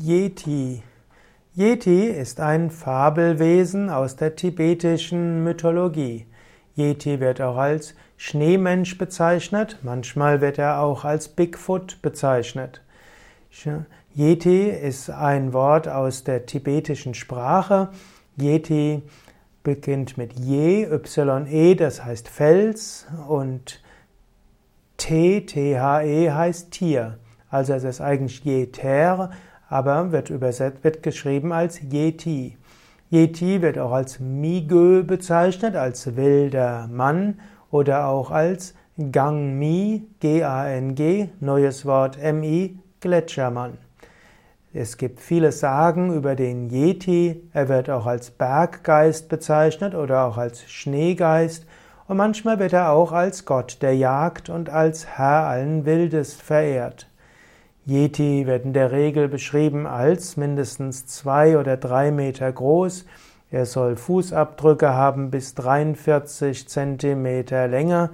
Yeti. Yeti ist ein Fabelwesen aus der tibetischen Mythologie. Yeti wird auch als Schneemensch bezeichnet, manchmal wird er auch als Bigfoot bezeichnet. Yeti ist ein Wort aus der tibetischen Sprache. Yeti beginnt mit Je, Y-E, das heißt Fels, und T, T-H-E heißt Tier. Also es ist eigentlich Yeter, aber wird übersetzt, wird geschrieben als Yeti. Yeti wird auch als Migö bezeichnet, als wilder Mann oder auch als Gangmi, G-A-N-G, neues Wort M-I, Gletschermann. Es gibt viele Sagen über den Yeti. Er wird auch als Berggeist bezeichnet oder auch als Schneegeist. Und manchmal wird er auch als Gott der Jagd und als Herr allen Wildes verehrt. Yeti wird in der Regel beschrieben als mindestens zwei oder drei Meter groß. Er soll Fußabdrücke haben bis 43 Zentimeter Länge.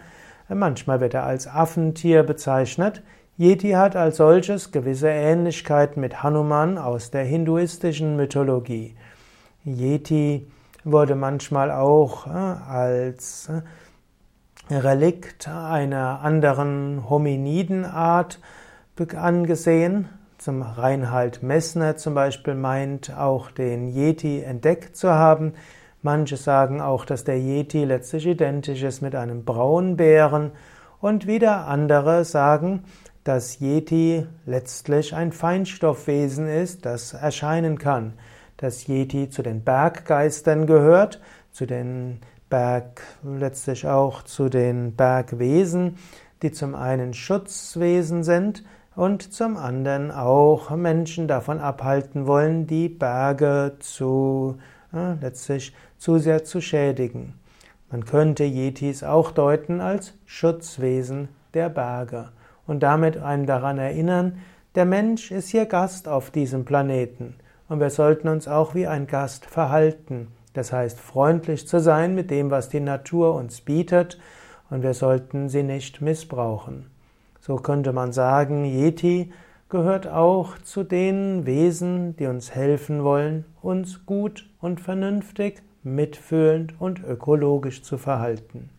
Manchmal wird er als Affentier bezeichnet. Yeti hat als solches gewisse Ähnlichkeiten mit Hanuman aus der hinduistischen Mythologie. Yeti wurde manchmal auch äh, als äh, Relikt einer anderen Hominidenart angesehen. Zum Reinhard Messner zum Beispiel meint auch den Yeti entdeckt zu haben. Manche sagen auch, dass der Yeti letztlich identisch ist mit einem Braunbären. Und wieder andere sagen, dass Yeti letztlich ein Feinstoffwesen ist, das erscheinen kann. Dass Yeti zu den Berggeistern gehört, zu den Berg, letztlich auch zu den Bergwesen, die zum einen Schutzwesen sind, und zum anderen auch Menschen davon abhalten wollen, die Berge zu äh, letztlich zu sehr zu schädigen. Man könnte Yetis auch deuten als Schutzwesen der Berge und damit einen daran erinnern, der Mensch ist hier Gast auf diesem Planeten und wir sollten uns auch wie ein Gast verhalten. Das heißt, freundlich zu sein mit dem, was die Natur uns bietet und wir sollten sie nicht missbrauchen. So könnte man sagen, Yeti gehört auch zu den Wesen, die uns helfen wollen, uns gut und vernünftig, mitfühlend und ökologisch zu verhalten.